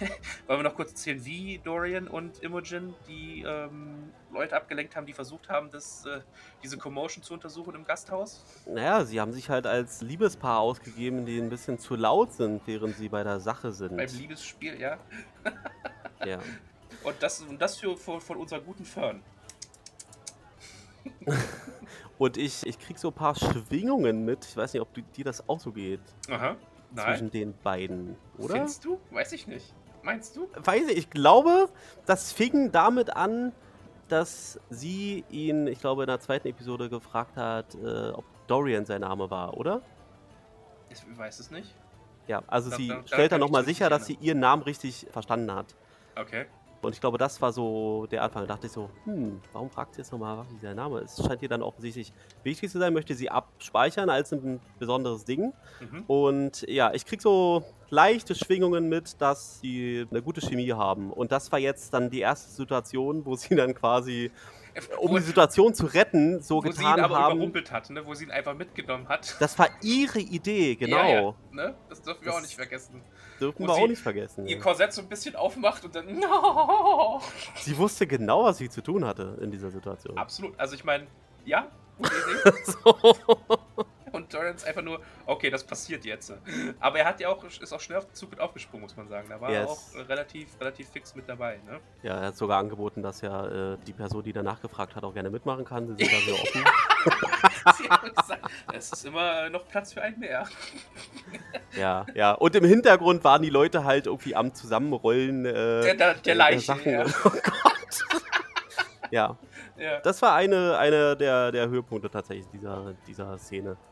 wollen wir noch kurz erzählen, wie Dorian und Imogen die ähm, Leute abgelenkt haben, die versucht haben, das, äh, diese Commotion zu untersuchen im Gasthaus? Naja, sie haben sich halt als Liebespaar ausgegeben, die ein bisschen zu laut sind, während sie bei der Sache sind. Beim Liebesspiel, ja. Ja. Und das, und das für, für, von unserer guten Fern. Und ich, ich krieg so ein paar Schwingungen mit. Ich weiß nicht, ob dir das auch so geht. Aha. Zwischen Nein. den beiden, oder? Findest du? Weiß ich nicht. Meinst du? Weiß ich, ich glaube, das fing damit an, dass sie ihn, ich glaube, in der zweiten Episode gefragt hat, äh, ob Dorian sein Name war, oder? Ich weiß es nicht. Ja, also Da- sie da- da stellt kann dann nochmal sicher, dass sie erinnern. ihren Namen richtig verstanden hat. Okay. Und ich glaube, das war so der Anfang. Da dachte ich so, hm, warum fragt sie jetzt nochmal, was dieser Name ist? Es scheint ihr dann offensichtlich wichtig zu sein, möchte sie abspeichern als ein besonderes Ding. Mhm. Und ja, ich krieg so leichte Schwingungen mit, dass sie eine gute Chemie haben. Und das war jetzt dann die erste Situation, wo sie dann quasi, um die Situation zu retten, so wo sie ihn getan aber haben. überrumpelt hat, ne? wo sie ihn einfach mitgenommen hat. Das war ihre Idee, genau. Ja, ja, ne? Das dürfen wir Das- auch nicht vergessen. Dürfen Wo wir auch nicht vergessen. Ihr. Korsett so ein bisschen aufmacht und dann. No! Sie wusste genau, was sie zu tun hatte in dieser Situation. Absolut. Also ich meine, ja. So. Ist einfach nur, okay, das passiert jetzt. Aber er hat ja auch, ist auch schnell auf den Zug mit aufgesprungen, muss man sagen. Da war er Yes. auch äh, relativ, relativ fix mit dabei, ne? Ja, er hat sogar angeboten, dass ja äh, die Person, die danach gefragt hat, auch gerne mitmachen kann. Sie sind da sehr offen. Es ist immer noch Platz für einen mehr. Ja, ja. Und im Hintergrund waren die Leute halt irgendwie am Zusammenrollen äh, Der, der, der Leiche. Sachen. Ja. Oh Gott. ja, ja. das war eine, eine der, der Höhepunkte tatsächlich dieser, dieser Szene.